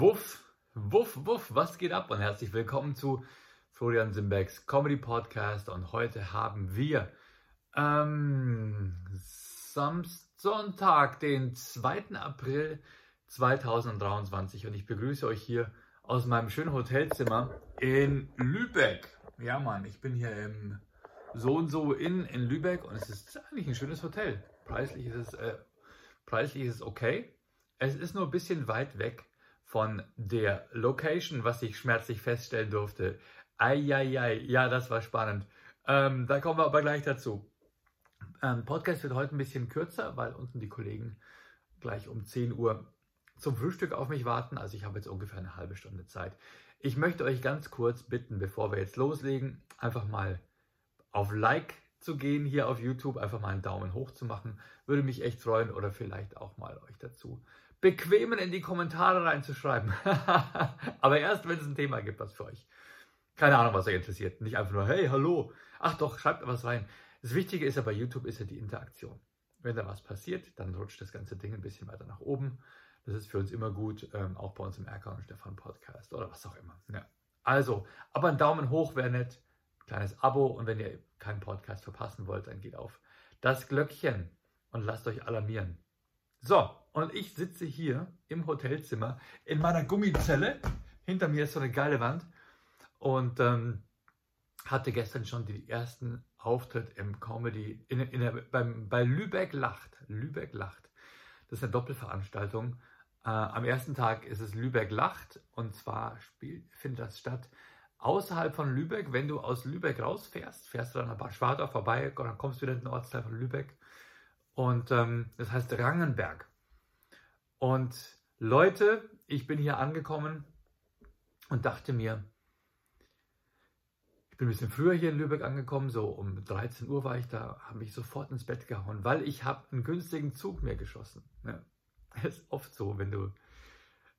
Wuff, wuff, wuff, was geht ab und herzlich willkommen zu Florian Simbeck's Comedy Podcast und heute haben wir ähm, Sonntag, den 2. April 2023 und ich begrüße euch hier aus meinem schönen Hotelzimmer in Lübeck. Ja Mann, ich bin hier im so und so in, in Lübeck und es ist eigentlich ein schönes Hotel. Preislich ist es, äh, preislich ist es okay. Es ist nur ein bisschen weit weg von der Location, was ich schmerzlich feststellen durfte. Eieiei, ja, das war spannend. Ähm, da kommen wir aber gleich dazu. Ähm, Podcast wird heute ein bisschen kürzer, weil unten die Kollegen gleich um 10 Uhr zum Frühstück auf mich warten. Also ich habe jetzt ungefähr eine halbe Stunde Zeit. Ich möchte euch ganz kurz bitten, bevor wir jetzt loslegen, einfach mal auf Like zu gehen hier auf YouTube, einfach mal einen Daumen hoch zu machen. Würde mich echt freuen oder vielleicht auch mal euch dazu bequemen, in die Kommentare reinzuschreiben. Aber erst, wenn es ein Thema gibt, was für euch. Keine Ahnung, was euch interessiert. Nicht einfach nur, hey, hallo. Ach doch, schreibt was rein. Das Wichtige ist ja bei YouTube ist ja die Interaktion. Wenn da was passiert, dann rutscht das ganze Ding ein bisschen weiter nach oben. Das ist für uns immer gut, ähm, auch bei uns im Erkan und Stefan Podcast oder was auch immer. Ja. Also, aber ein Daumen hoch wäre nett, kleines Abo und wenn ihr keinen Podcast verpassen wollt, dann geht auf das Glöckchen und lasst euch alarmieren. So, und ich sitze hier im Hotelzimmer in meiner Gummizelle. Hinter mir ist so eine geile Wand. Und ähm, hatte gestern schon die ersten Auftritt im Comedy, in, in der, beim, bei Lübeck Lacht. Lübeck Lacht. Das ist eine Doppelveranstaltung. Äh, am ersten Tag ist es Lübeck Lacht und zwar spielt, findet das statt außerhalb von Lübeck. Wenn du aus Lübeck rausfährst, fährst du dann an Schwartau vorbei und dann kommst du wieder in den Ortsteil von Lübeck. Und ähm, das heißt Rangenberg. Und Leute, ich bin hier angekommen und dachte mir, ich bin ein bisschen früher hier in Lübeck angekommen, so um 13 Uhr war ich da, habe mich sofort ins Bett gehauen, weil ich habe einen günstigen Zug mir geschossen. Ja. Das ist oft so, wenn du,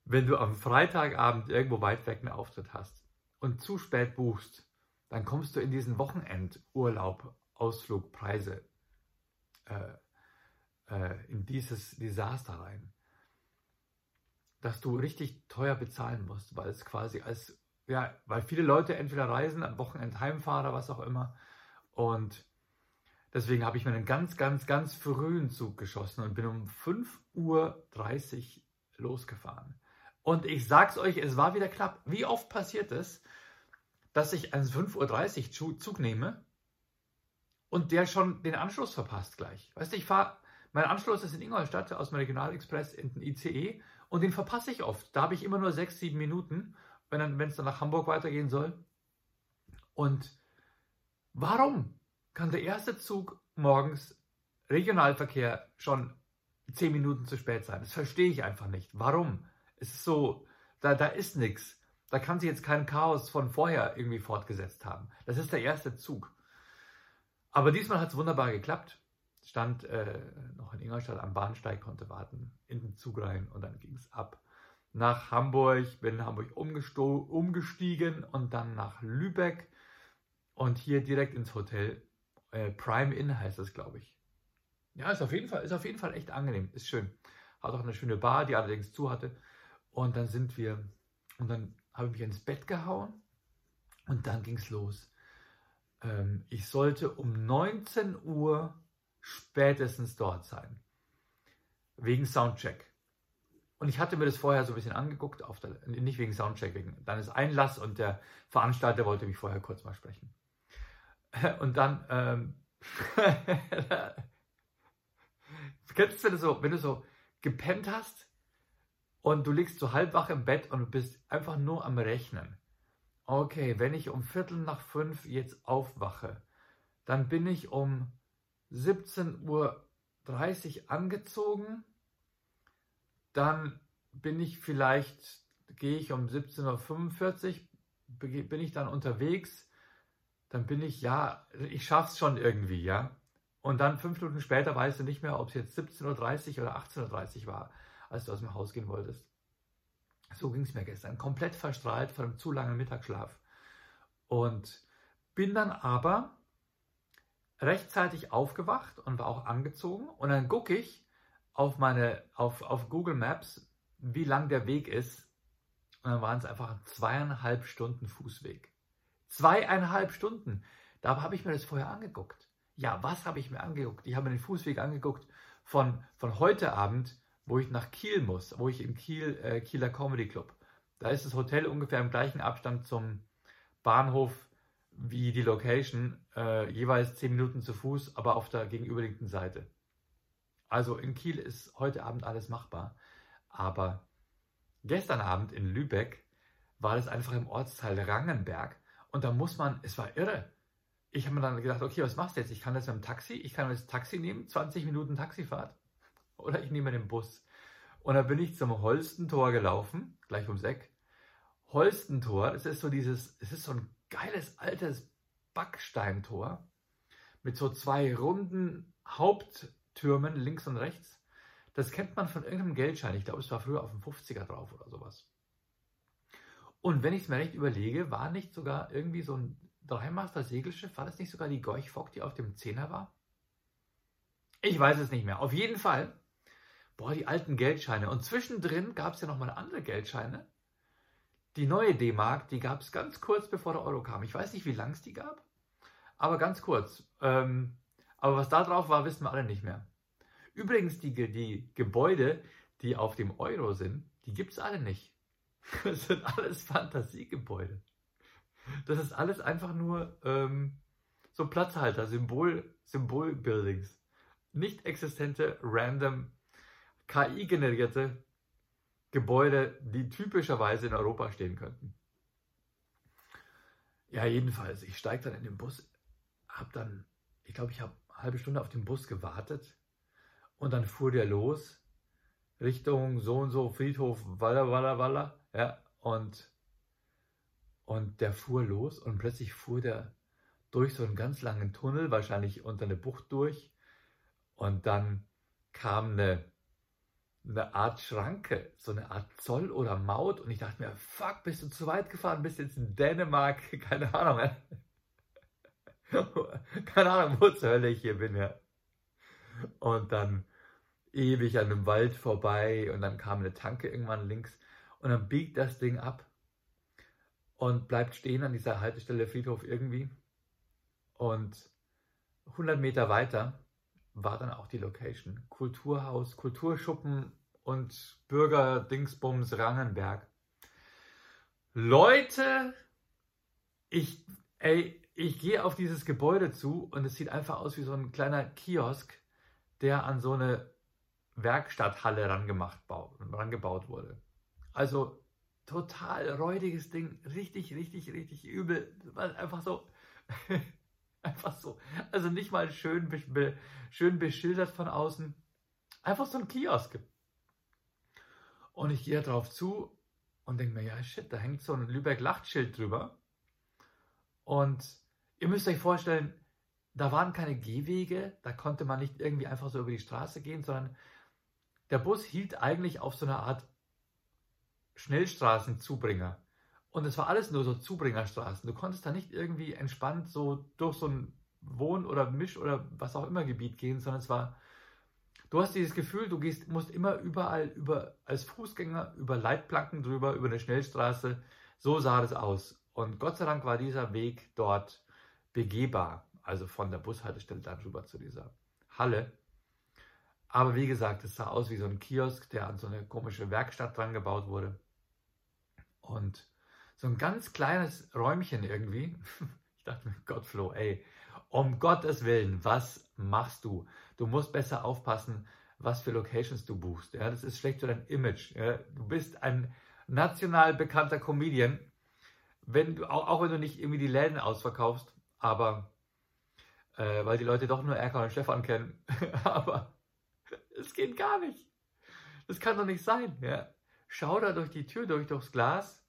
wenn du am Freitagabend irgendwo weit weg einen Auftritt hast und zu spät buchst, dann kommst du in diesen Wochenendurlaub, Ausflugpreise, äh, äh, in dieses Desaster rein, dass du richtig teuer bezahlen musst, weil es quasi als, ja, weil viele Leute entweder reisen, am Wochenende heimfahren oder was auch immer. Und deswegen habe ich mir einen ganz, ganz, ganz frühen Zug geschossen und bin um 5.30 Uhr losgefahren. Und ich sag's euch, es war wieder knapp. Wie oft passiert es, dass ich einen 5.30 Uhr Zug nehme und der schon den Anschluss verpasst gleich? Weißt du, ich fahre mein Anschluss ist in Ingolstadt aus dem Regionalexpress in den ICE und den verpasse ich oft. Da habe ich immer nur sechs, sieben Minuten, wenn es dann nach Hamburg weitergehen soll. Und warum kann der erste Zug morgens Regionalverkehr schon zehn Minuten zu spät sein? Das verstehe ich einfach nicht. Warum? Es ist so, da, da ist nichts. Da kann sich jetzt kein Chaos von vorher irgendwie fortgesetzt haben. Das ist der erste Zug. Aber diesmal hat es wunderbar geklappt stand äh, noch in Ingolstadt am Bahnsteig, konnte warten, in den Zug rein und dann ging es ab nach Hamburg, bin in Hamburg umgestiegen und dann nach Lübeck und hier direkt ins Hotel. Äh, Prime Inn heißt es, glaube ich. Ja, ist auf jeden Fall, ist auf jeden Fall echt angenehm, ist schön. Hat auch eine schöne Bar, die allerdings zu hatte. Und dann sind wir, und dann habe ich mich ins Bett gehauen und dann ging es los. Ähm, ich sollte um 19 Uhr spätestens dort sein. Wegen Soundcheck. Und ich hatte mir das vorher so ein bisschen angeguckt, der, nicht wegen Soundcheck, wegen dann ist Einlass und der Veranstalter wollte mich vorher kurz mal sprechen. Und dann, ähm, kennst du, du so, wenn du so gepennt hast und du liegst so halb wach im Bett und du bist einfach nur am Rechnen. Okay, wenn ich um Viertel nach fünf jetzt aufwache, dann bin ich um 17.30 Uhr angezogen. Dann bin ich vielleicht, gehe ich um 17.45 Uhr, bin ich dann unterwegs. Dann bin ich, ja, ich schaff's schon irgendwie, ja. Und dann fünf Minuten später weißt du nicht mehr, ob es jetzt 17.30 Uhr oder 18.30 Uhr war, als du aus dem Haus gehen wolltest. So ging es mir gestern. Komplett verstrahlt von einem zu langen Mittagsschlaf. Und bin dann aber rechtzeitig aufgewacht und war auch angezogen. Und dann gucke ich auf, meine, auf, auf Google Maps, wie lang der Weg ist Und dann waren es einfach zweieinhalb Stunden Fußweg. Zweieinhalb Stunden. Da habe ich mir das vorher angeguckt. Ja, was habe ich mir angeguckt? Ich habe mir den Fußweg angeguckt von, von heute Abend, wo ich nach Kiel muss, wo ich im Kiel, äh, Kieler Comedy Club. Da ist das Hotel ungefähr im gleichen Abstand zum Bahnhof wie die Location, äh, jeweils zehn Minuten zu Fuß, aber auf der gegenüberliegenden Seite. Also in Kiel ist heute Abend alles machbar. Aber gestern Abend in Lübeck war es einfach im Ortsteil Rangenberg und da muss man, es war irre. Ich habe mir dann gedacht, okay, was machst du jetzt? Ich kann das mit dem Taxi, ich kann das Taxi nehmen, 20 Minuten Taxifahrt oder ich nehme den Bus. Und da bin ich zum Holstentor gelaufen, gleich ums Eck. Holstentor, das ist so dieses, es ist so ein geiles altes Backsteintor mit so zwei runden Haupttürmen links und rechts. Das kennt man von irgendeinem Geldschein. Ich glaube, es war früher auf dem 50er drauf oder sowas. Und wenn ich es mir recht überlege, war nicht sogar irgendwie so ein Dreimaster Segelschiff, war das nicht sogar die Gorch Fock, die auf dem Zehner war? Ich weiß es nicht mehr. Auf jeden Fall, boah, die alten Geldscheine. Und zwischendrin gab es ja nochmal andere Geldscheine. Die neue D-Mark, die gab es ganz kurz bevor der Euro kam. Ich weiß nicht, wie lang es die gab, aber ganz kurz. Ähm, aber was da drauf war, wissen wir alle nicht mehr. Übrigens, die, die Gebäude, die auf dem Euro sind, die gibt es alle nicht. Das sind alles Fantasiegebäude. Das ist alles einfach nur ähm, so Platzhalter, Symbol, Symbolbuildings. Nicht existente, random, KI-generierte Gebäude, die typischerweise in Europa stehen könnten. Ja, jedenfalls, ich steige dann in den Bus, habe dann, ich glaube, ich habe eine halbe Stunde auf den Bus gewartet und dann fuhr der los Richtung so und so Friedhof, Walla, Walla, Walla, ja, und, und der fuhr los und plötzlich fuhr der durch so einen ganz langen Tunnel, wahrscheinlich unter eine Bucht durch und dann kam eine eine Art Schranke, so eine Art Zoll oder Maut. Und ich dachte mir, fuck, bist du zu weit gefahren, bist jetzt in Dänemark, keine Ahnung. keine Ahnung, wo zur Hölle ich hier bin, ja. Und dann ewig an einem Wald vorbei und dann kam eine Tanke irgendwann links und dann biegt das Ding ab und bleibt stehen an dieser Haltestelle Friedhof irgendwie. Und 100 Meter weiter war dann auch die Location. Kulturhaus, Kulturschuppen und Bürgerdingsbums Rangenberg. Leute, ich, ey, ich gehe auf dieses Gebäude zu und es sieht einfach aus wie so ein kleiner Kiosk, der an so eine Werkstatthalle rangemacht, rangebaut wurde. Also total räudiges Ding, richtig, richtig, richtig übel, einfach so Einfach so. Also nicht mal schön, schön beschildert von außen. Einfach so ein Kiosk. Und ich gehe drauf zu und denke mir, ja shit, da hängt so ein Lübeck-Lachtschild drüber. Und ihr müsst euch vorstellen, da waren keine Gehwege, da konnte man nicht irgendwie einfach so über die Straße gehen, sondern der Bus hielt eigentlich auf so einer Art Schnellstraßenzubringer. Und es war alles nur so Zubringerstraßen. Du konntest da nicht irgendwie entspannt so durch so ein Wohn- oder Misch- oder was auch immer Gebiet gehen, sondern es war, du hast dieses Gefühl, du gehst, musst immer überall über, als Fußgänger über Leitplanken drüber, über eine Schnellstraße. So sah das aus. Und Gott sei Dank war dieser Weg dort begehbar. Also von der Bushaltestelle dann rüber zu dieser Halle. Aber wie gesagt, es sah aus wie so ein Kiosk, der an so eine komische Werkstatt dran gebaut wurde. Und so ein ganz kleines Räumchen irgendwie. Ich dachte mir, Gott, Flo, ey, um Gottes Willen, was machst du? Du musst besser aufpassen, was für Locations du buchst. Ja, das ist schlecht für dein Image. Ja. Du bist ein national bekannter Comedian, wenn du, auch, auch wenn du nicht irgendwie die Läden ausverkaufst, aber äh, weil die Leute doch nur Erkan und Stefan kennen. aber es geht gar nicht. Das kann doch nicht sein. Ja. Schau da durch die Tür, durch durchs Glas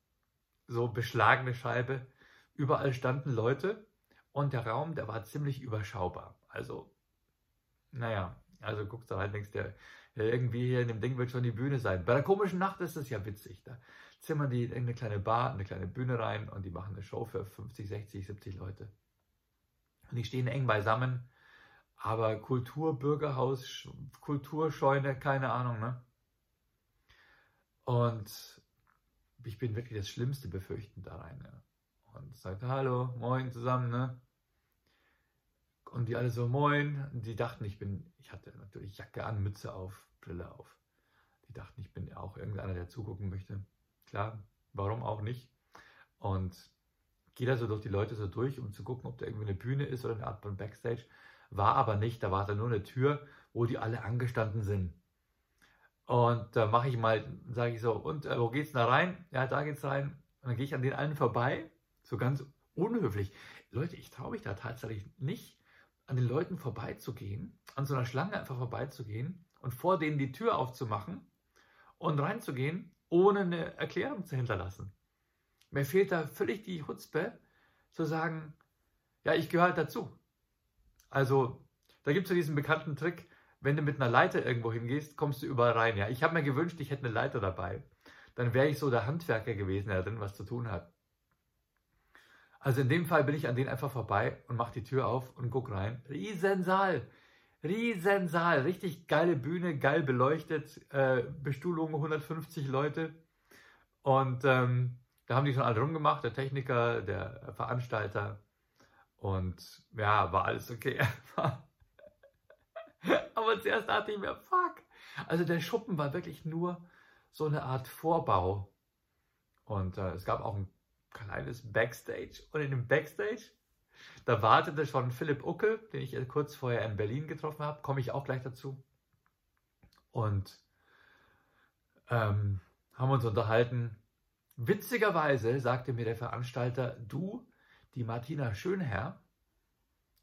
so beschlagene Scheibe. Überall standen Leute und der Raum, der war ziemlich überschaubar. Also, naja, also guckst du halt, denkst dir, irgendwie hier in dem Ding wird schon die Bühne sein. Bei der komischen Nacht ist es ja witzig. Da zimmern die in eine kleine Bar, eine kleine Bühne rein und die machen eine Show für 50, 60, 70 Leute. Und die stehen eng beisammen, aber Kultur, Bürgerhaus, Kulturscheune, keine Ahnung, ne? Und ich bin wirklich das Schlimmste befürchtend da rein. Ja. Und sagte Hallo, moin zusammen, ne? Und die alle so moin. Und die dachten, ich bin, ich hatte natürlich Jacke an, Mütze auf, Brille auf. Die dachten, ich bin auch irgendeiner, der zugucken möchte. Klar, warum auch nicht? Und gehe da so durch die Leute so durch, um zu gucken, ob da irgendwie eine Bühne ist oder eine Art von Backstage. War aber nicht, da war da nur eine Tür, wo die alle angestanden sind. Und da mache ich mal, sage ich so, und äh, wo geht's da rein? Ja, da geht's rein. Und dann gehe ich an den allen vorbei, so ganz unhöflich. Leute, ich traue mich da tatsächlich nicht, an den Leuten vorbeizugehen, an so einer Schlange einfach vorbeizugehen und vor denen die Tür aufzumachen und reinzugehen, ohne eine Erklärung zu hinterlassen. Mir fehlt da völlig die Hutzpe, zu sagen, ja, ich gehöre halt dazu. Also, da gibt es ja diesen bekannten Trick, wenn du mit einer Leiter irgendwo hingehst, kommst du überall rein. Ja, ich habe mir gewünscht, ich hätte eine Leiter dabei. Dann wäre ich so der Handwerker gewesen, der drin was zu tun hat. Also in dem Fall bin ich an denen einfach vorbei und mache die Tür auf und guck rein. Riesensaal. Riesensaal. Richtig geile Bühne, geil beleuchtet. Äh, Bestuhlung 150 Leute. Und ähm, da haben die schon alle rumgemacht, der Techniker, der Veranstalter. Und ja, war alles okay. Aber zuerst dachte ich mir, fuck. Also der Schuppen war wirklich nur so eine Art Vorbau. Und äh, es gab auch ein kleines Backstage. Und in dem Backstage, da wartete schon Philipp Uckel, den ich kurz vorher in Berlin getroffen habe. Komme ich auch gleich dazu. Und ähm, haben uns unterhalten. Witzigerweise sagte mir der Veranstalter, du, die Martina Schönherr,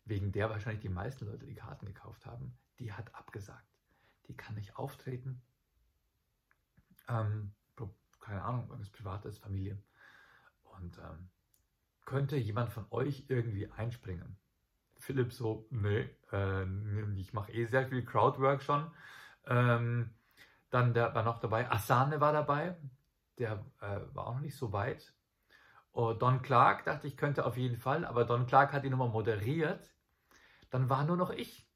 wegen der wahrscheinlich die meisten Leute die Karten gekauft haben, die hat abgesagt. Die kann nicht auftreten. Ähm, keine Ahnung, irgendwas Privates, Familie. Und ähm, könnte jemand von euch irgendwie einspringen? Philipp so, nee, äh, ich mache eh sehr viel Crowdwork schon. Ähm, dann der war noch dabei, Asane war dabei, der äh, war auch noch nicht so weit. Oh, Don Clark dachte ich könnte auf jeden Fall, aber Don Clark hat die Nummer moderiert. Dann war nur noch ich.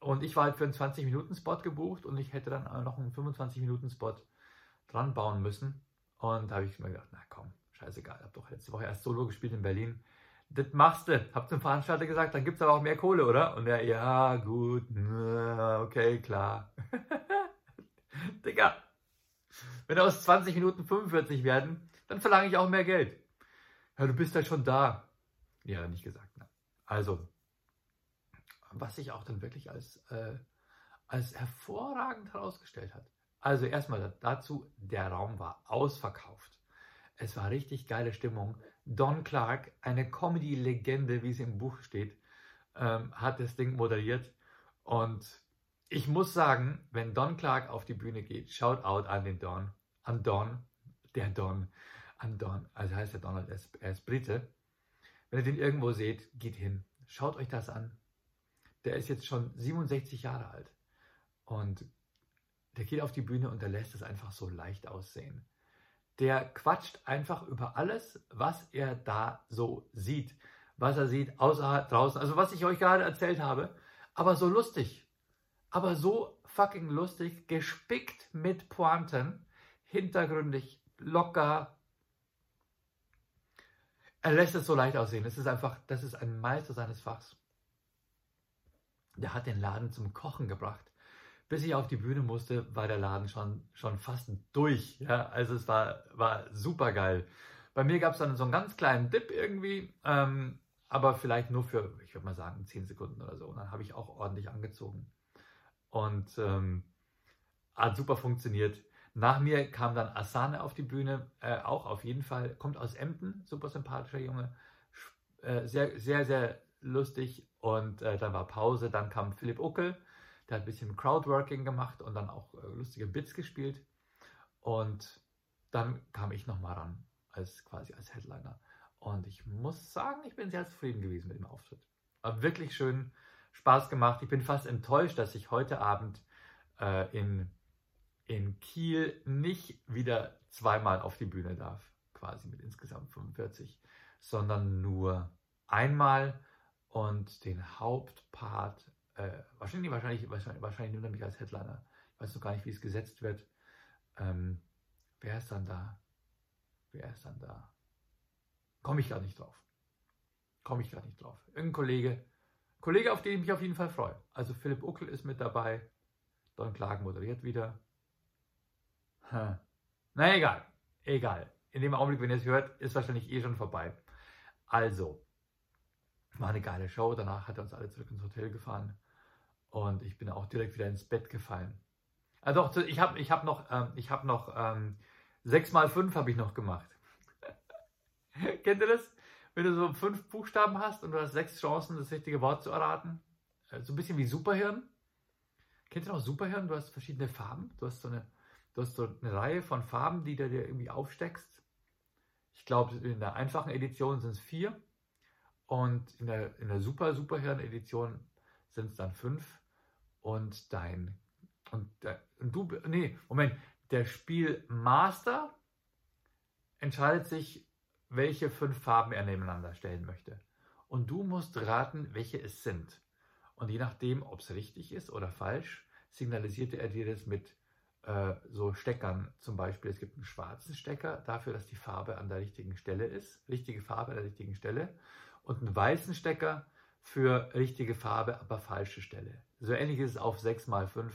Und ich war halt für einen 20-Minuten-Spot gebucht und ich hätte dann noch einen 25-Minuten-Spot dran bauen müssen. Und da habe ich mir gedacht, na komm, scheißegal, habe doch letzte Woche erst Solo gespielt in Berlin. Das machst du. Hab zum Veranstalter gesagt, dann gibt es aber auch mehr Kohle, oder? Und er, ja, gut, okay, klar. Digga, wenn aus 20 Minuten 45 werden, dann verlange ich auch mehr Geld. Ja, du bist halt schon da. Ja, nicht gesagt. Ne? Also, was sich auch dann wirklich als, äh, als hervorragend herausgestellt hat. Also erstmal dazu, der Raum war ausverkauft. Es war richtig geile Stimmung. Don Clark, eine Comedy-Legende, wie es im Buch steht, ähm, hat das Ding moderiert. Und ich muss sagen, wenn Don Clark auf die Bühne geht, schaut out an den Don, an Don, der Don, an Don, also heißt der Donald, er ist, er ist Brite. Wenn ihr den irgendwo seht, geht hin, schaut euch das an der ist jetzt schon 67 Jahre alt. Und der geht auf die Bühne und der lässt es einfach so leicht aussehen. Der quatscht einfach über alles, was er da so sieht, was er sieht außer draußen, also was ich euch gerade erzählt habe, aber so lustig, aber so fucking lustig, gespickt mit Pointen, hintergründig, locker. Er lässt es so leicht aussehen. Es ist einfach, das ist ein Meister seines Fachs der hat den Laden zum Kochen gebracht. Bis ich auf die Bühne musste, war der Laden schon, schon fast durch. Ja? Also es war, war super geil. Bei mir gab es dann so einen ganz kleinen Dip irgendwie, ähm, aber vielleicht nur für, ich würde mal sagen, 10 Sekunden oder so. Und dann habe ich auch ordentlich angezogen. Und ähm, hat super funktioniert. Nach mir kam dann Asane auf die Bühne, äh, auch auf jeden Fall, kommt aus Emden, super sympathischer Junge, äh, sehr, sehr, sehr lustig und äh, dann war Pause, dann kam Philipp Uckel, der hat ein bisschen Crowdworking gemacht und dann auch äh, lustige Bits gespielt und dann kam ich nochmal ran, als quasi als Headliner und ich muss sagen, ich bin sehr zufrieden gewesen mit dem Auftritt. War wirklich schön, Spaß gemacht. Ich bin fast enttäuscht, dass ich heute Abend äh, in, in Kiel nicht wieder zweimal auf die Bühne darf, quasi mit insgesamt 45, sondern nur einmal und den Hauptpart, äh, wahrscheinlich, wahrscheinlich, wahrscheinlich, nimmt er mich als Headliner. Ich weiß noch gar nicht, wie es gesetzt wird. Ähm, wer ist dann da? Wer ist dann da? Komme ich gar nicht drauf. Komme ich gar nicht drauf. Irgendein Kollege, Kollege, auf den ich mich auf jeden Fall freue. Also Philipp Uckel ist mit dabei. Don Klagen moderiert wieder. Hm. Na egal, egal. In dem Augenblick, wenn ihr es hört, ist wahrscheinlich eh schon vorbei. Also, war eine geile Show. Danach hat er uns alle zurück ins Hotel gefahren. Und ich bin auch direkt wieder ins Bett gefallen. Also ich habe ich hab noch, ähm, hab noch ähm, 6 mal 5 habe ich noch gemacht. Kennt ihr das? Wenn du so fünf Buchstaben hast und du hast sechs Chancen, das richtige Wort zu erraten. Äh, so ein bisschen wie Superhirn. Kennt ihr noch Superhirn? Du hast verschiedene Farben. Du hast so eine, du hast so eine Reihe von Farben, die du dir irgendwie aufsteckst. Ich glaube, in der einfachen Edition sind es vier. Und in der, in der Super Superhirn-Edition sind es dann fünf. Und dein. Und, der, und du. Nee, Moment. Der Spielmaster entscheidet sich, welche fünf Farben er nebeneinander stellen möchte. Und du musst raten, welche es sind. Und je nachdem, ob es richtig ist oder falsch, signalisierte er dir das mit äh, so Steckern. Zum Beispiel, es gibt einen schwarzen Stecker dafür, dass die Farbe an der richtigen Stelle ist, richtige Farbe an der richtigen Stelle, und einen weißen Stecker für richtige Farbe, aber falsche Stelle. So ähnlich ist es auf 6x5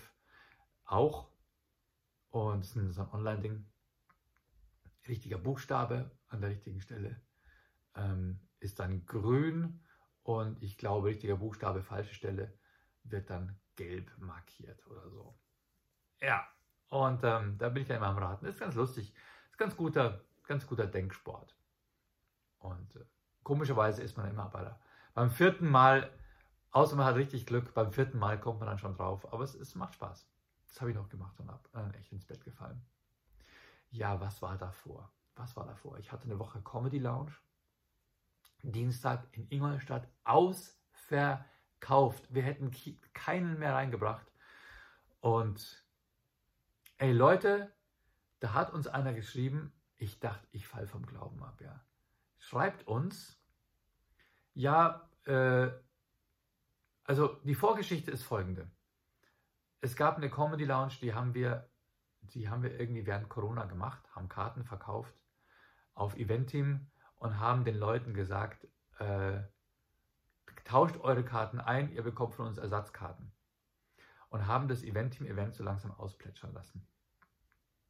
auch. Und es ist ein Online-Ding. Richtiger Buchstabe an der richtigen Stelle ähm, ist dann grün und ich glaube, richtiger Buchstabe, falsche Stelle wird dann gelb markiert oder so. Ja, und ähm, da bin ich ja immer am Raten. Ist ganz lustig. Ist ganz guter, ganz guter Denksport. Und äh, komischerweise ist man immer bei der, beim vierten Mal, außer man hat richtig Glück, beim vierten Mal kommt man dann schon drauf. Aber es, es macht Spaß. Das habe ich noch gemacht und habe äh, echt ins Bett gefallen. Ja, was war davor? Was war davor? Ich hatte eine Woche Comedy Lounge. Dienstag in Ingolstadt ausverkauft. Wir hätten keinen mehr reingebracht. Und ey Leute, da hat uns einer geschrieben, ich dachte, ich fall vom Glauben ab, ja. Schreibt uns, ja, äh, also die Vorgeschichte ist folgende. Es gab eine Comedy Lounge, die haben wir, die haben wir irgendwie während Corona gemacht, haben Karten verkauft auf Eventim und haben den Leuten gesagt, äh, tauscht eure Karten ein, ihr bekommt von uns Ersatzkarten. Und haben das Eventim-Event so langsam ausplätschern lassen.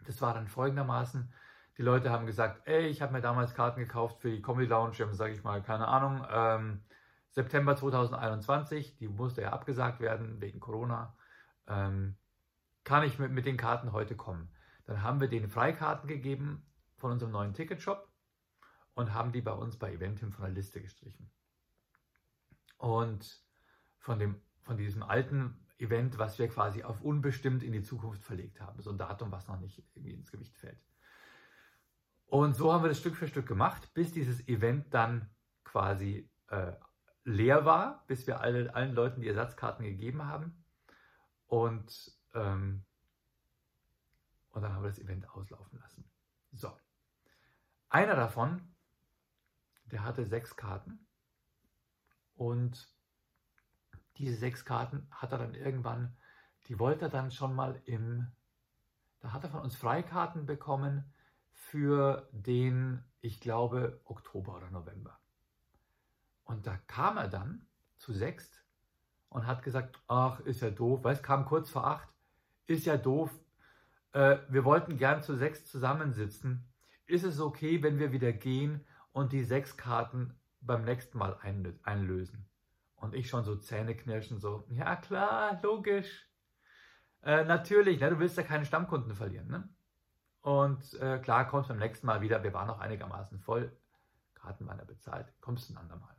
Das war dann folgendermaßen, die Leute haben gesagt, ey, ich habe mir damals Karten gekauft für die Comedy Lounge, sage ich mal, keine Ahnung, ähm, September 2021, die musste ja abgesagt werden wegen Corona. Ähm, kann ich mit, mit den Karten heute kommen? Dann haben wir denen Freikarten gegeben von unserem neuen Ticketshop und haben die bei uns bei Eventim von der Liste gestrichen. Und von, dem, von diesem alten Event, was wir quasi auf unbestimmt in die Zukunft verlegt haben. So ein Datum, was noch nicht irgendwie ins Gewicht fällt. Und so haben wir das Stück für Stück gemacht, bis dieses Event dann quasi äh, leer war, bis wir alle, allen Leuten die Ersatzkarten gegeben haben. Und, ähm, und dann haben wir das Event auslaufen lassen. So. Einer davon, der hatte sechs Karten und diese sechs Karten hat er dann irgendwann, die wollte er dann schon mal im, da hat er von uns Freikarten bekommen für den, ich glaube, Oktober oder November. Und da kam er dann zu sechst und hat gesagt, ach, ist ja doof, weil es kam kurz vor acht, ist ja doof, äh, wir wollten gern zu sechs zusammensitzen, ist es okay, wenn wir wieder gehen und die sechs Karten beim nächsten Mal einlösen? Und ich schon so Zähneknirschen, so, ja klar, logisch. Äh, natürlich, ne, du willst ja keine Stammkunden verlieren. Ne? Und äh, klar, kommst beim nächsten Mal wieder, wir waren noch einigermaßen voll, Karten waren ja bezahlt, kommst ein andermal.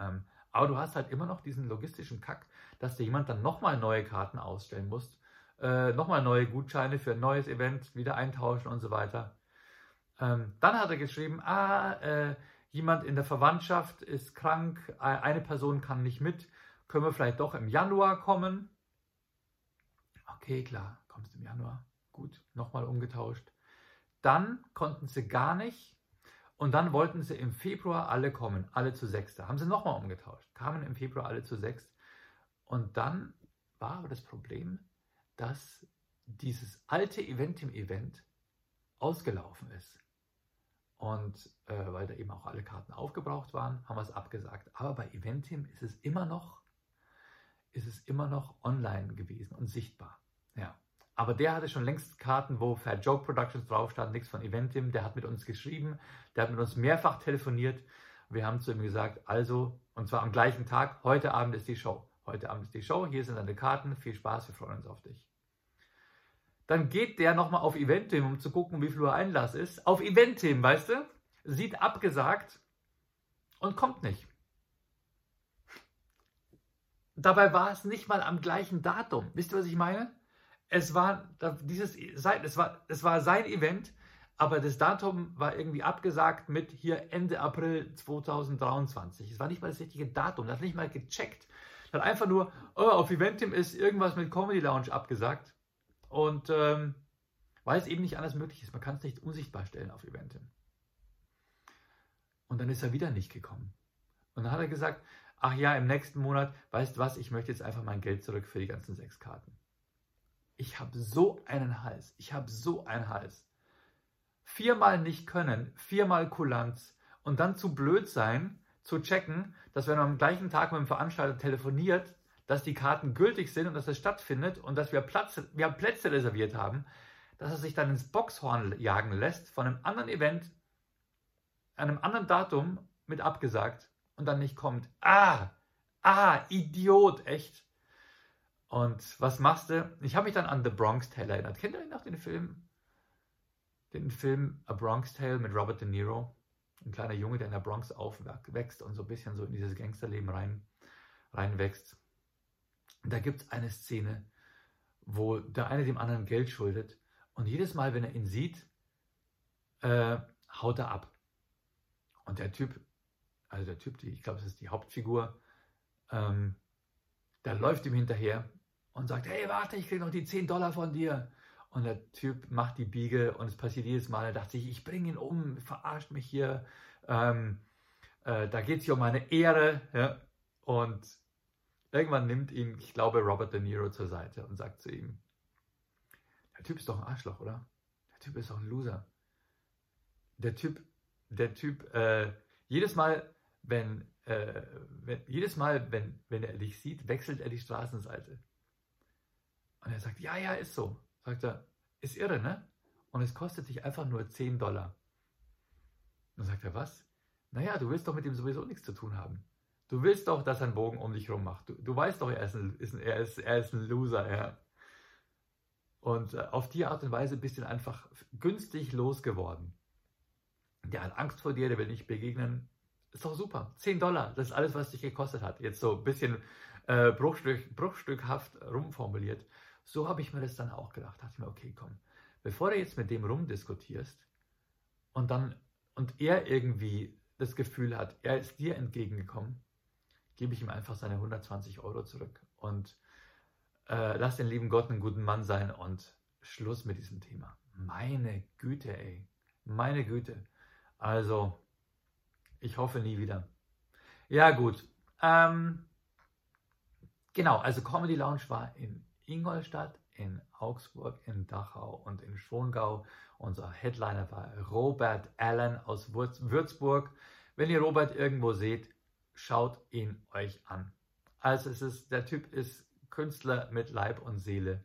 Ähm, aber du hast halt immer noch diesen logistischen Kack, dass dir jemand dann nochmal neue Karten ausstellen muss, äh, nochmal neue Gutscheine für ein neues Event wieder eintauschen und so weiter. Ähm, dann hat er geschrieben, ah, äh, jemand in der Verwandtschaft ist krank, eine Person kann nicht mit, können wir vielleicht doch im Januar kommen? Okay, klar, kommst im Januar. Gut, nochmal umgetauscht. Dann konnten sie gar nicht und dann wollten sie im Februar alle kommen, alle zu sechs. Da haben sie nochmal umgetauscht, kamen im Februar alle zu sechs. Und dann war aber das Problem, dass dieses alte Event im Event ausgelaufen ist. Und äh, weil da eben auch alle Karten aufgebraucht waren, haben wir es abgesagt. Aber bei Eventim ist es immer noch, ist es immer noch online gewesen und sichtbar. Ja. Aber der hatte schon längst Karten, wo Fat Joke Productions drauf stand, nichts von Eventim. Der hat mit uns geschrieben, der hat mit uns mehrfach telefoniert. Wir haben zu ihm gesagt, also, und zwar am gleichen Tag, heute Abend ist die Show. Heute Abend ist die Show, hier sind deine Karten, viel Spaß, wir freuen uns auf dich. Dann geht der nochmal auf Eventim, um zu gucken, wie viel Uhr Einlass ist. Auf Eventim, weißt du? Sieht abgesagt und kommt nicht. Dabei war es nicht mal am gleichen Datum. Wisst ihr, was ich meine? Es war dieses, es war, es war sein Event, aber das Datum war irgendwie abgesagt mit hier Ende April 2023. Es war nicht mal das richtige Datum, das hat nicht mal gecheckt. Hat einfach nur, oh, auf Eventim ist irgendwas mit Comedy Lounge abgesagt. Und ähm, weil es eben nicht anders möglich ist. Man kann es nicht unsichtbar stellen auf Eventim. Und dann ist er wieder nicht gekommen. Und dann hat er gesagt, ach ja, im nächsten Monat, weißt du was, ich möchte jetzt einfach mein Geld zurück für die ganzen sechs Karten. Ich habe so einen Hals. Ich habe so einen Hals. Viermal nicht können, viermal Kulanz und dann zu blöd sein, zu checken, dass wenn man am gleichen Tag mit dem Veranstalter telefoniert, dass die Karten gültig sind und dass es stattfindet und dass wir, Platz, wir Plätze reserviert haben, dass er sich dann ins Boxhorn jagen lässt von einem anderen Event, einem anderen Datum mit abgesagt und dann nicht kommt. Ah, ah, Idiot, echt. Und was machst du? Ich habe mich dann an The Bronx Tale erinnert. Kennt ihr noch den Film? Den Film A Bronx Tale mit Robert De Niro? ein kleiner Junge, der in der Bronx aufwächst und so ein bisschen so in dieses Gangsterleben rein, reinwächst. da gibt es eine Szene, wo der eine dem anderen Geld schuldet und jedes Mal, wenn er ihn sieht, äh, haut er ab. Und der Typ, also der Typ, die, ich glaube, das ist die Hauptfigur, ähm, der läuft ihm hinterher und sagt, hey, warte, ich kriege noch die 10 Dollar von dir. Und der Typ macht die Biege und es passiert jedes Mal. Er dachte sich, ich bringe ihn um, verarscht mich hier. Ähm, äh, da geht es hier um meine Ehre. Ja? Und irgendwann nimmt ihn, ich glaube, Robert De Niro zur Seite und sagt zu ihm, der Typ ist doch ein Arschloch, oder? Der Typ ist doch ein Loser. Der Typ, der Typ, äh, jedes Mal, wenn, äh, wenn, jedes Mal, wenn, wenn er dich sieht, wechselt er die Straßenseite. Und er sagt, ja, ja, ist so. Sagt er, ist irre, ne? Und es kostet dich einfach nur 10 Dollar. Dann sagt er, was? Naja, du willst doch mit ihm sowieso nichts zu tun haben. Du willst doch, dass er einen Bogen um dich rum macht. Du, du weißt doch, er ist, ein, ist, er, ist, er ist ein Loser, ja. Und äh, auf die Art und Weise bist du einfach günstig losgeworden. Der hat Angst vor dir, der will nicht begegnen. Ist doch super. 10 Dollar, das ist alles, was dich gekostet hat. Jetzt so ein bisschen äh, bruchstück, bruchstückhaft rumformuliert. So habe ich mir das dann auch gedacht. Dachte mir, okay, komm, bevor du jetzt mit dem rumdiskutierst und dann und er irgendwie das Gefühl hat, er ist dir entgegengekommen, gebe ich ihm einfach seine 120 Euro zurück und äh, lass den lieben Gott einen guten Mann sein und Schluss mit diesem Thema. Meine Güte, ey. Meine Güte. Also, ich hoffe nie wieder. Ja, gut. Ähm, genau, also Comedy Lounge war in Ingolstadt, in Augsburg, in Dachau und in Schongau. Unser Headliner war Robert Allen aus Würzburg. Wenn ihr Robert irgendwo seht, schaut ihn euch an. Also es ist, der Typ ist Künstler mit Leib und Seele.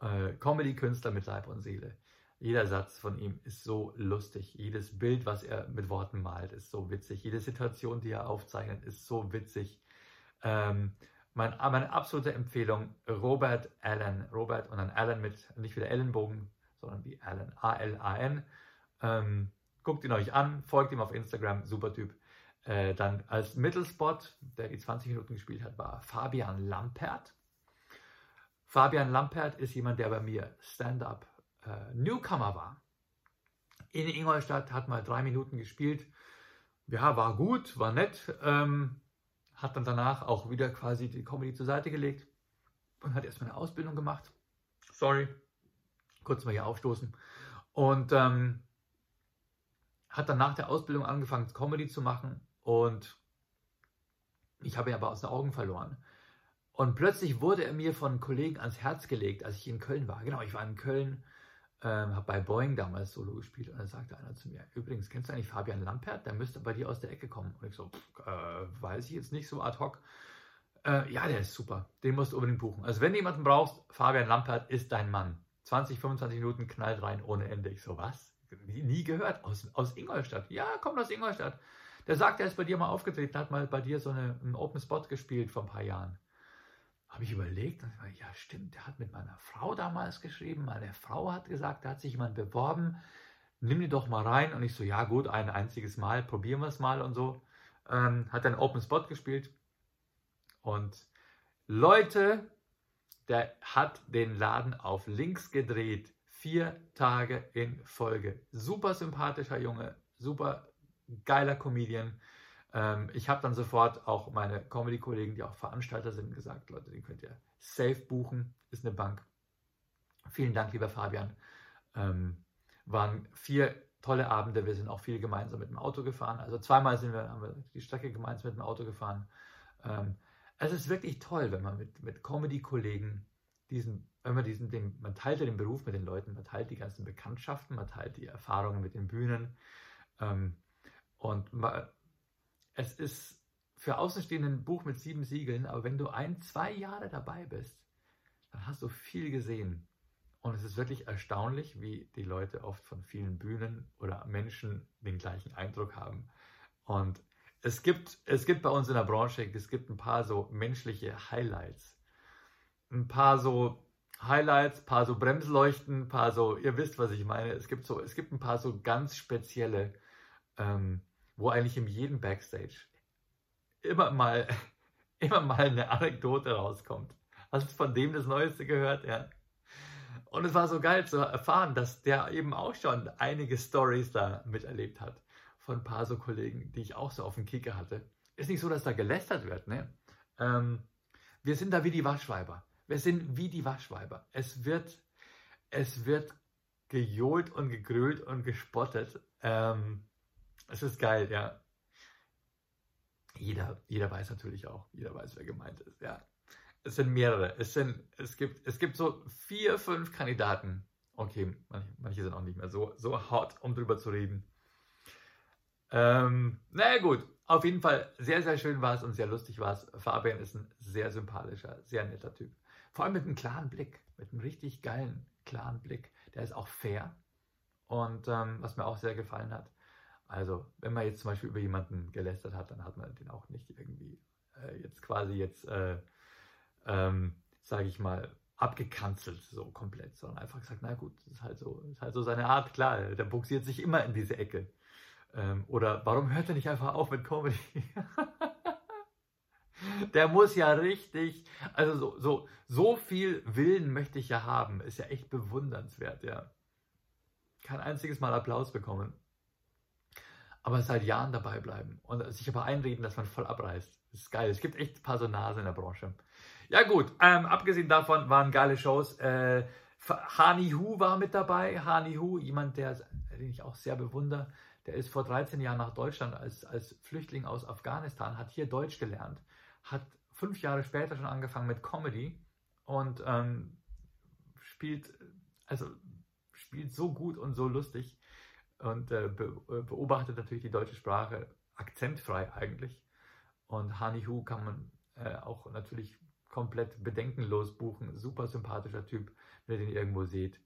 Äh, Comedy-Künstler mit Leib und Seele. Jeder Satz von ihm ist so lustig. Jedes Bild, was er mit Worten malt, ist so witzig. Jede Situation, die er aufzeichnet, ist so witzig. Ähm, mein, meine absolute Empfehlung, Robert Allen. Robert und dann Allen mit, nicht wieder Ellenbogen, sondern wie Allen, A-L-A-N. Ähm, guckt ihn euch an, folgt ihm auf Instagram, super Typ. Äh, dann als Mittelspot, der die 20 Minuten gespielt hat, war Fabian Lampert. Fabian Lampert ist jemand, der bei mir Stand-up äh, Newcomer war. In Ingolstadt hat mal drei Minuten gespielt. Ja, war gut, war nett. Ähm, hat dann danach auch wieder quasi die Comedy zur Seite gelegt und hat erstmal eine Ausbildung gemacht. Sorry, kurz mal hier aufstoßen. Und ähm, hat dann nach der Ausbildung angefangen, Comedy zu machen und ich habe ihn aber aus den Augen verloren. Und plötzlich wurde er mir von Kollegen ans Herz gelegt, als ich in Köln war. Genau, ich war in Köln ähm, habe bei Boeing damals Solo gespielt und dann sagte einer zu mir, übrigens, kennst du eigentlich Fabian Lampert? Der müsste bei dir aus der Ecke kommen. Und ich so, pff, äh, weiß ich jetzt nicht so ad hoc. Äh, ja, der ist super. Den musst du unbedingt buchen. Also wenn du jemanden brauchst, Fabian Lampert ist dein Mann. 20, 25 Minuten knallt rein ohne Ende. Ich so, was? Nie, gehört. Aus, aus Ingolstadt. Ja, kommt aus Ingolstadt. Der sagt, er ist bei dir mal aufgetreten, hat mal bei dir so eine, einen Open Spot gespielt vor ein paar Jahren. Habe ich überlegt, und ich, ja stimmt, der hat mit meiner Frau damals geschrieben, meine Frau hat gesagt, da hat sich jemand beworben, nimm die doch mal rein. Und ich so, ja gut, ein einziges Mal, probieren wir es mal und so. Ähm, hat dann Open Spot gespielt. Und Leute, der hat den Laden auf links gedreht. Vier Tage in Folge. Super sympathischer Junge, super geiler Comedian. Ähm, ich habe dann sofort auch meine Comedy-Kollegen, die auch Veranstalter sind, gesagt, Leute, den könnt ihr safe buchen, ist eine Bank. Vielen Dank, lieber Fabian. Ähm, waren vier tolle Abende. Wir sind auch viel gemeinsam mit dem Auto gefahren. Also zweimal sind wir, haben wir die Strecke gemeinsam mit dem Auto gefahren. Ähm, es ist wirklich toll, wenn man mit, mit Comedy-Kollegen diesen, wenn man diesen, den, man teilt ja den Beruf mit den Leuten, man teilt die ganzen Bekanntschaften, man teilt die Erfahrungen mit den Bühnen. Ähm, und man, es ist für Außenstehende ein Buch mit sieben Siegeln, aber wenn du ein, zwei Jahre dabei bist, dann hast du viel gesehen. Und es ist wirklich erstaunlich, wie die Leute oft von vielen Bühnen oder Menschen den gleichen Eindruck haben. Und es gibt, es gibt bei uns in der Branche, es gibt ein paar so menschliche Highlights. Ein paar so Highlights, ein paar so Bremsleuchten, ein paar so, ihr wisst, was ich meine. Es gibt so, es gibt ein paar so ganz spezielle ähm, wo eigentlich in jedem Backstage immer mal, immer mal eine Anekdote rauskommt. Hast du von dem das Neueste gehört? Ja. Und es war so geil zu erfahren, dass der eben auch schon einige Stories da miterlebt hat. Von ein paar so Kollegen, die ich auch so auf dem Kicker hatte. Ist nicht so, dass da gelästert wird, ne? Ähm, wir sind da wie die Waschweiber. Wir sind wie die Waschweiber. Es wird, es wird gejohlt und gegrölt und gespottet. Ähm, es ist geil, ja. Jeder, jeder weiß natürlich auch, jeder weiß, wer gemeint ist, ja. Es sind mehrere. Es, sind, es, gibt, es gibt so vier, fünf Kandidaten. Okay, manche, sind auch nicht mehr so, so hot, um drüber zu reden. Ähm, naja, gut. Auf jeden Fall sehr, sehr schön war es und sehr lustig war es. Fabian ist ein sehr sympathischer, sehr netter Typ. Vor allem mit einem klaren Blick, mit einem richtig geilen, klaren Blick. Der ist auch fair. Und ähm, was mir auch sehr gefallen hat, also, wenn man jetzt zum Beispiel über jemanden gelästert hat, dann hat man den auch nicht irgendwie äh, jetzt quasi jetzt, äh, ähm, sage ich mal, abgekanzelt so komplett, sondern einfach gesagt, na gut, das ist halt so, ist halt so seine Art, klar, der buxiert sich immer in diese Ecke. Ähm, oder warum hört er nicht einfach auf mit Comedy? der muss ja richtig, also so, so, so viel Willen möchte ich ja haben, ist ja echt bewundernswert, ja. Kein einziges Mal Applaus bekommen aber seit Jahren dabei bleiben und sich aber einreden, dass man voll abreißt. Das ist geil. Es gibt echt ein paar so Nase in der Branche. Ja gut, ähm, abgesehen davon waren geile Shows. Äh, Hani Hu war mit dabei. Hani Hu, jemand, der, den ich auch sehr bewundere, der ist vor 13 Jahren nach Deutschland als, als Flüchtling aus Afghanistan, hat hier Deutsch gelernt, hat fünf Jahre später schon angefangen mit Comedy und ähm, spielt, also spielt so gut und so lustig und äh, äh, beobachtet natürlich die deutsche Sprache akzentfrei eigentlich. Und Hani Hu kann man äh, auch natürlich komplett bedenkenlos buchen. Super sympathischer Typ, wenn ihr den irgendwo seht.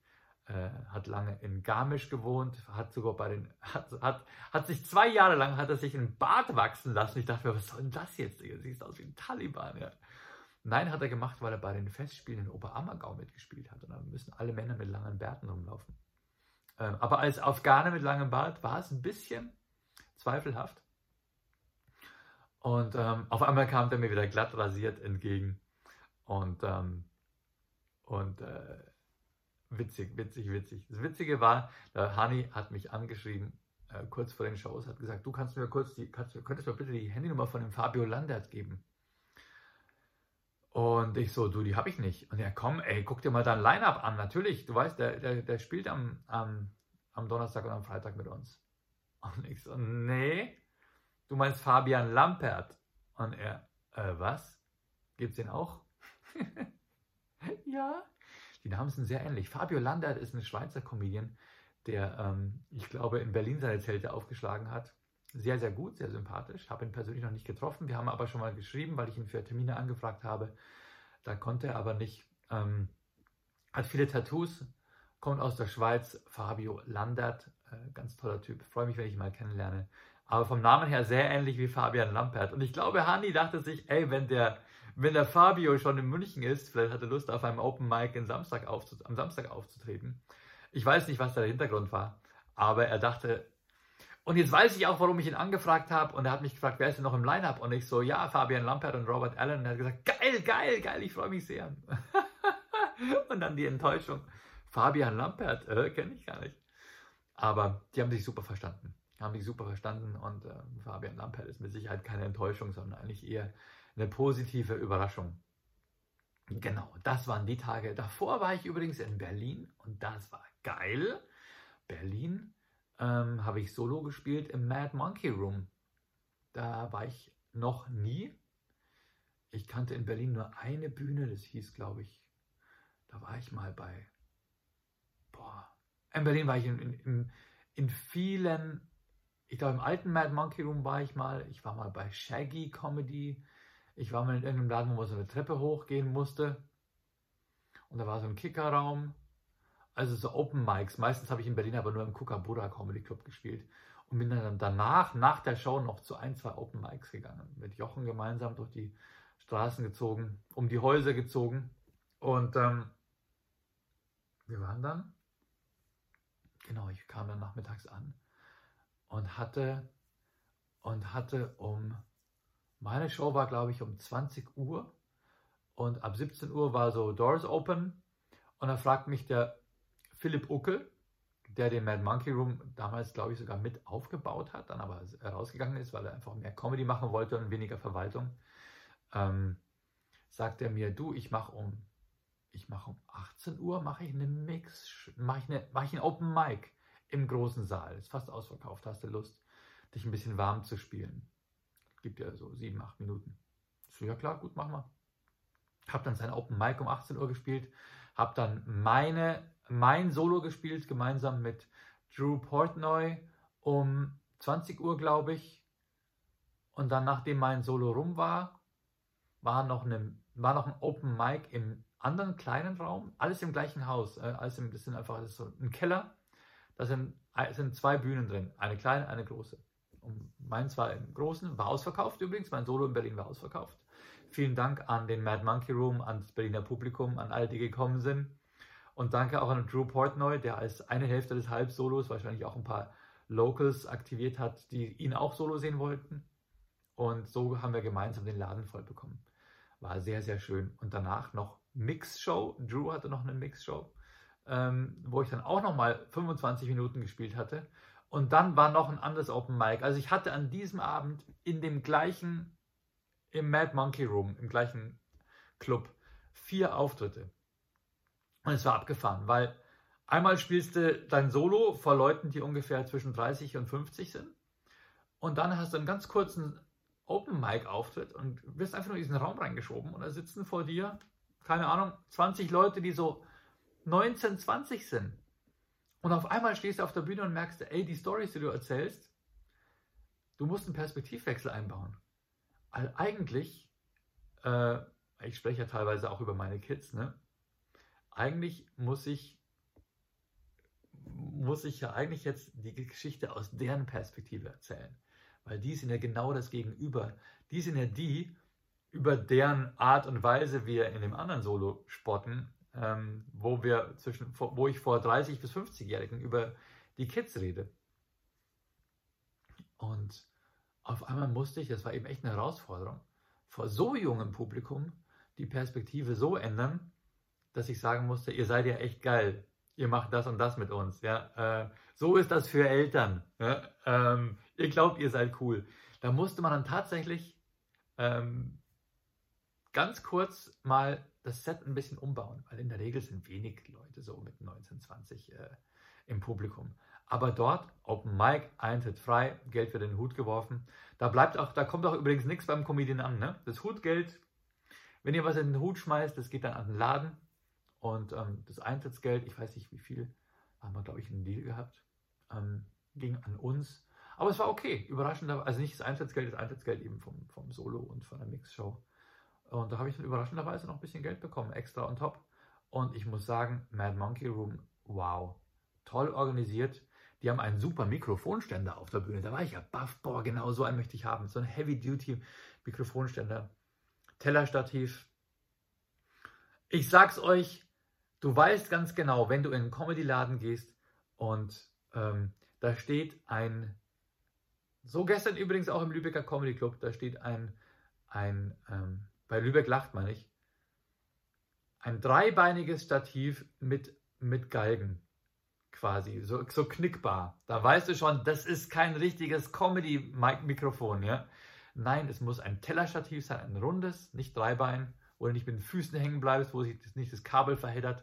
Äh, hat lange in Garmisch gewohnt, hat sogar bei den, hat, hat, hat sich zwei Jahre lang, hat er sich einen Bart wachsen lassen. Ich dachte mir, was soll denn das jetzt? Du siehst aus wie ein Taliban, ja. Nein, hat er gemacht, weil er bei den Festspielen in Oberammergau mitgespielt hat. Und dann müssen alle Männer mit langen Bärten rumlaufen. Ähm, aber als Afghane mit langem Bart war es ein bisschen zweifelhaft. Und ähm, auf einmal kam der mir wieder glatt rasiert entgegen. Und, ähm, und äh, witzig, witzig, witzig. Das Witzige war, der Hani hat mich angeschrieben, äh, kurz vor den Shows, hat gesagt, du kannst mir kurz die, kannst, könntest mir bitte die Handynummer von dem Fabio Landert geben. Und ich so, du, die habe ich nicht. Und er, komm, ey, guck dir mal dein Line-Up an. Natürlich, du weißt, der, der, der spielt am, am, am Donnerstag und am Freitag mit uns. Und ich so, nee, du meinst Fabian Lampert. Und er, äh, was? Gibt's den auch? ja, Die Namen sind sehr ähnlich. Fabio Landert ist ein Schweizer Comedian, der, ähm, ich glaube, in Berlin seine Zelte aufgeschlagen hat. Sehr, sehr gut, sehr sympathisch. Habe ihn persönlich noch nicht getroffen. Wir haben aber schon mal geschrieben, weil ich ihn für Termine angefragt habe. Da konnte er aber nicht. Ähm, hat viele Tattoos, kommt aus der Schweiz. Fabio Landert, äh, ganz toller Typ. Freue mich, wenn ich ihn mal kennenlerne. Aber vom Namen her sehr ähnlich wie Fabian Lampert. Und ich glaube, Hani dachte sich, ey, wenn der, wenn der Fabio schon in München ist, vielleicht hat er Lust, auf einem Open Mic Samstag am Samstag aufzutreten. Ich weiß nicht, was da der Hintergrund war, aber er dachte, und jetzt weiß ich auch, warum ich ihn angefragt habe. Und er hat mich gefragt, wer ist denn noch im Line-Up? Und ich so, ja, Fabian Lampert und Robert Allen. Und er hat gesagt, geil, geil, geil, ich freue mich sehr. und dann die Enttäuschung. Fabian Lampert, äh, kenne ich gar nicht. Aber die haben sich super verstanden. Haben sich super verstanden und äh, Fabian Lampert ist mit Sicherheit keine Enttäuschung, sondern eigentlich eher eine positive Überraschung. Genau, das waren die Tage. Davor war ich übrigens in Berlin und das war geil. Berlin ähm, habe ich Solo gespielt im Mad Monkey Room. Da war ich noch nie. Ich kannte in Berlin nur eine Bühne, das hieß, glaube ich, da war ich mal bei. Boah. In Berlin war ich in, in, in vielen, ich glaube, im alten Mad Monkey Room war ich mal. Ich war mal bei Shaggy Comedy. Ich war mal in irgendeinem Laden, wo man so eine Treppe hochgehen musste. Und da war so ein Kickerraum. Also so Open Mics. Meistens habe ich in Berlin aber nur im Kookaburra Comedy Club gespielt. Und bin dann danach, nach der Show, noch zu ein, zwei Open Mics gegangen. Mit Jochen gemeinsam durch die Straßen gezogen, um die Häuser gezogen. Und ähm, wir waren dann, genau, ich kam dann nachmittags an und hatte, und hatte um, meine Show war, glaube ich, um 20 Uhr. Und ab 17 Uhr war so Doors Open. Und da fragt mich der Philipp Uckel, der den Mad Monkey Room damals, glaube ich, sogar mit aufgebaut hat, dann aber rausgegangen ist, weil er einfach mehr Comedy machen wollte und weniger Verwaltung, ähm, sagt er mir, du, ich mache um, ich mache um 18 Uhr, mache ich eine Mix, mache ich, eine, mache ich ein Open Mic im großen Saal. Ist fast ausverkauft, hast du Lust, dich ein bisschen warm zu spielen? Gibt ja so sieben, acht Minuten. So, ja klar, gut, machen wir. Hab dann sein Open Mic um 18 Uhr gespielt, hab dann meine mein Solo gespielt, gemeinsam mit Drew Portnoy um 20 Uhr, glaube ich. Und dann, nachdem mein Solo rum war, war noch, eine, war noch ein Open Mic im anderen kleinen Raum, alles im gleichen Haus. Äh, alles im, das sind einfach das so ein Keller. Da sind, äh, sind zwei Bühnen drin, eine kleine, eine große. Und meins war im Großen, war ausverkauft übrigens, mein Solo in Berlin war ausverkauft. Vielen Dank an den Mad Monkey Room, an das Berliner Publikum, an alle, die gekommen sind. Und danke auch an Drew Portnoy, der als eine Hälfte des Halbsolos wahrscheinlich auch ein paar Locals aktiviert hat, die ihn auch solo sehen wollten. Und so haben wir gemeinsam den Laden voll bekommen. War sehr, sehr schön. Und danach noch Mix-Show. Drew hatte noch eine Mix-Show, ähm, wo ich dann auch nochmal 25 Minuten gespielt hatte. Und dann war noch ein anderes Open Mic. Also ich hatte an diesem Abend in dem gleichen, im Mad Monkey Room, im gleichen Club, vier Auftritte. Und es war abgefahren, weil einmal spielst du dein Solo vor Leuten, die ungefähr zwischen 30 und 50 sind. Und dann hast du einen ganz kurzen Open Mic Auftritt und wirst einfach nur in diesen Raum reingeschoben und da sitzen vor dir, keine Ahnung, 20 Leute, die so 19, 20 sind. Und auf einmal stehst du auf der Bühne und merkst, ey, die Stories, die du erzählst, du musst einen Perspektivwechsel einbauen. Weil eigentlich, äh, ich spreche ja teilweise auch über meine Kids, ne? Eigentlich muss ich, muss ich ja eigentlich jetzt die Geschichte aus deren Perspektive erzählen. Weil die sind ja genau das Gegenüber. Die sind ja die, über deren Art und Weise wir in dem anderen Solo spotten, ähm, wo wir zwischen, wo ich vor 30 bis 50-Jährigen über die Kids rede. Und auf einmal musste ich, das war eben echt eine Herausforderung, vor so jungem Publikum die Perspektive so ändern, dass ich sagen musste, ihr seid ja echt geil. Ihr macht das und das mit uns. Ja? Äh, so ist das für Eltern. Ja? Ähm, ihr glaubt, ihr seid cool. Da musste man dann tatsächlich ähm, ganz kurz mal das Set ein bisschen umbauen, weil in der Regel sind wenig Leute so mit 19, 20 äh, im Publikum. Aber dort, Open Mic, Eintritt frei, Geld für den Hut geworfen. Da bleibt auch, da kommt auch übrigens nichts beim Comedian an. Ne? Das Hutgeld, wenn ihr was in den Hut schmeißt, das geht dann an den Laden Und ähm, das Eintrittsgeld, ich weiß nicht wie viel, haben wir, glaube ich, einen Deal gehabt, ähm, ging an uns. Aber es war okay, überraschend, also nicht das Eintrittsgeld, das Eintrittsgeld eben vom, vom Solo und von der Mixshow. Und da habe ich dann überraschenderweise noch ein bisschen Geld bekommen, extra on top. Und ich muss sagen, Mad Monkey Room, wow, toll organisiert. Die haben einen super Mikrofonständer auf der Bühne. Da war ich ja baff, boah, genau so einen möchte ich haben. So ein Heavy-Duty Mikrofonständer. Tellerstativ. Ich sag's euch, du weißt ganz genau, wenn du in einen Comedy-Laden gehst und ähm, da steht ein, so gestern übrigens auch im Lübecker Comedy Club, da steht ein, ein ähm, bei Lübeck lacht man nicht, ein dreibeiniges Stativ mit, mit Galgen quasi, so, so knickbar. Da weißt du schon, das ist kein richtiges Comedy-Mikrofon, ja. Nein, es muss ein Tellerstativ sein, ein rundes, nicht Dreibein, wo du nicht mit den Füßen hängen bleibst, wo sich das, nicht das Kabel verheddert,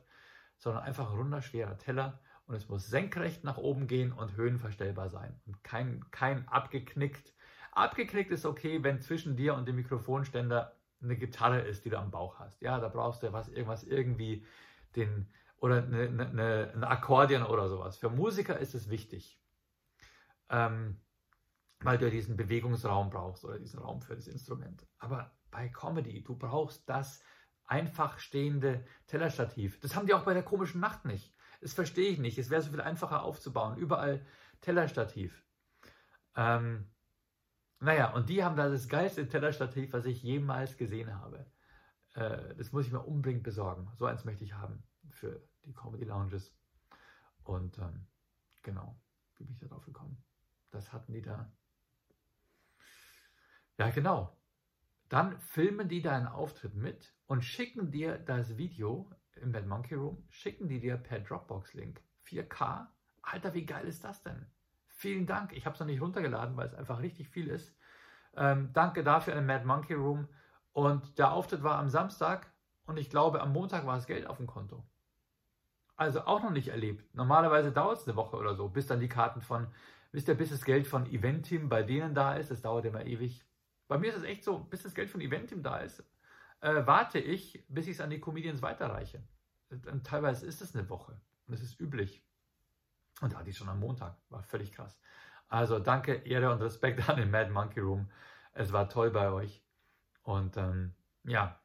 sondern einfach ein runder, schwerer Teller. Und es muss senkrecht nach oben gehen und höhenverstellbar sein. Und kein, kein abgeknickt. Abgeknickt ist okay, wenn zwischen dir und dem Mikrofonständer eine Gitarre ist, die du am Bauch hast. Ja, da brauchst du was, irgendwas irgendwie den, oder eine, eine, ein Akkordeon oder sowas. Für Musiker ist es wichtig, ähm, weil du diesen Bewegungsraum brauchst oder diesen Raum für das Instrument. Aber bei Comedy, du brauchst das einfach stehende Tellerstativ. Das haben die auch bei der komischen Nacht nicht. Das verstehe ich nicht. Es wäre so viel einfacher aufzubauen. Überall Tellerstativ. Ähm, naja, und die haben da das geilste Tellerstativ, was ich jemals gesehen habe. Äh, das muss ich mir unbedingt besorgen. So eins möchte ich haben für die Comedy Lounges. Und ähm, genau, wie bin ich da drauf gekommen? Das hatten die da. Ja, genau. Dann filmen die deinen Auftritt mit und schicken dir das Video im Mad Monkey Room, schicken die dir per Dropbox-Link. 4K. Alter, wie geil ist das denn? Vielen Dank. Ich habe es noch nicht runtergeladen, weil es einfach richtig viel ist. Ähm, danke dafür an Mad Monkey Room. Und der Auftritt war am Samstag und ich glaube, am Montag war das Geld auf dem Konto. Also auch noch nicht erlebt. Normalerweise dauert es eine Woche oder so, bis dann die Karten von, wisst ihr, bis das Geld von Eventim bei denen da ist. Das dauert immer ewig. Bei mir ist es echt so, bis das Geld von Eventim da ist, äh, warte ich, bis ich es an die Comedians weiterreiche. Und teilweise ist es eine Woche und es ist üblich. Und da hatte ich schon am Montag. War völlig krass. Also danke, Ehre und Respekt an den Mad Monkey Room. Es war toll bei euch. Und ähm, ja,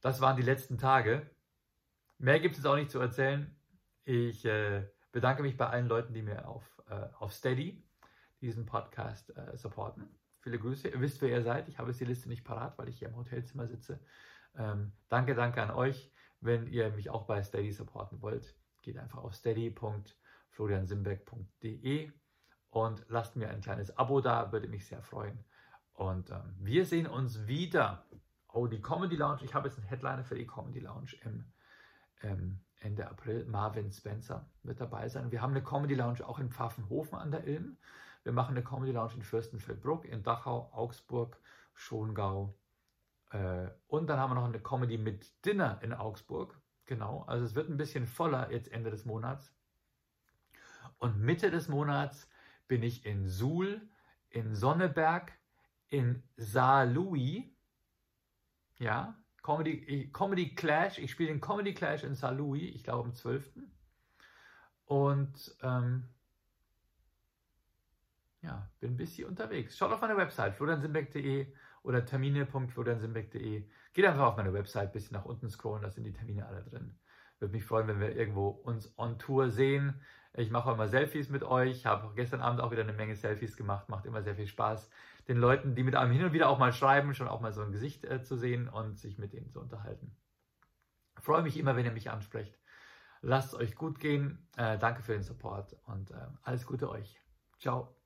das waren die letzten Tage. Mehr gibt es auch nicht zu erzählen. Ich äh, bedanke mich bei allen Leuten, die mir auf, äh, auf Steady diesen Podcast äh, supporten. Viele Grüße. Ihr wisst, wer ihr seid. Ich habe jetzt die Liste nicht parat, weil ich hier im Hotelzimmer sitze. Ähm, danke, danke an euch. Wenn ihr mich auch bei Steady supporten wollt, geht einfach auf steady.com floriansimbeck.de und lasst mir ein kleines Abo da, würde mich sehr freuen. Und ähm, wir sehen uns wieder. Oh, die Comedy Lounge. Ich habe jetzt einen Headliner für die Comedy Lounge im ähm, Ende April. Marvin Spencer wird dabei sein. Wir haben eine Comedy Lounge auch in Pfaffenhofen an der Ilm. Wir machen eine Comedy Lounge in Fürstenfeldbruck, in Dachau, Augsburg, Schongau. Äh, und dann haben wir noch eine Comedy mit Dinner in Augsburg. Genau, also es wird ein bisschen voller jetzt Ende des Monats. Und Mitte des Monats bin ich in Suhl, in Sonneberg, in Saarlouis. Ja, Comedy, Comedy Clash. Ich spiele den Comedy Clash in Saarlouis, ich glaube am 12. Und ähm, ja, bin ein bisschen unterwegs. Schaut auf meine Website floriansimbeck.de oder termine.floriansimbeck.de. Geht einfach auf meine Website, ein bisschen nach unten scrollen, da sind die Termine alle drin. Würde mich freuen, wenn wir irgendwo uns on Tour sehen. Ich mache immer Selfies mit euch, habe gestern Abend auch wieder eine Menge Selfies gemacht, macht immer sehr viel Spaß, den Leuten, die mit einem hin und wieder auch mal schreiben, schon auch mal so ein Gesicht äh, zu sehen und sich mit denen zu unterhalten. Freue mich immer, wenn ihr mich ansprecht. Lasst es euch gut gehen. Äh, danke für den Support und äh, alles Gute euch. Ciao.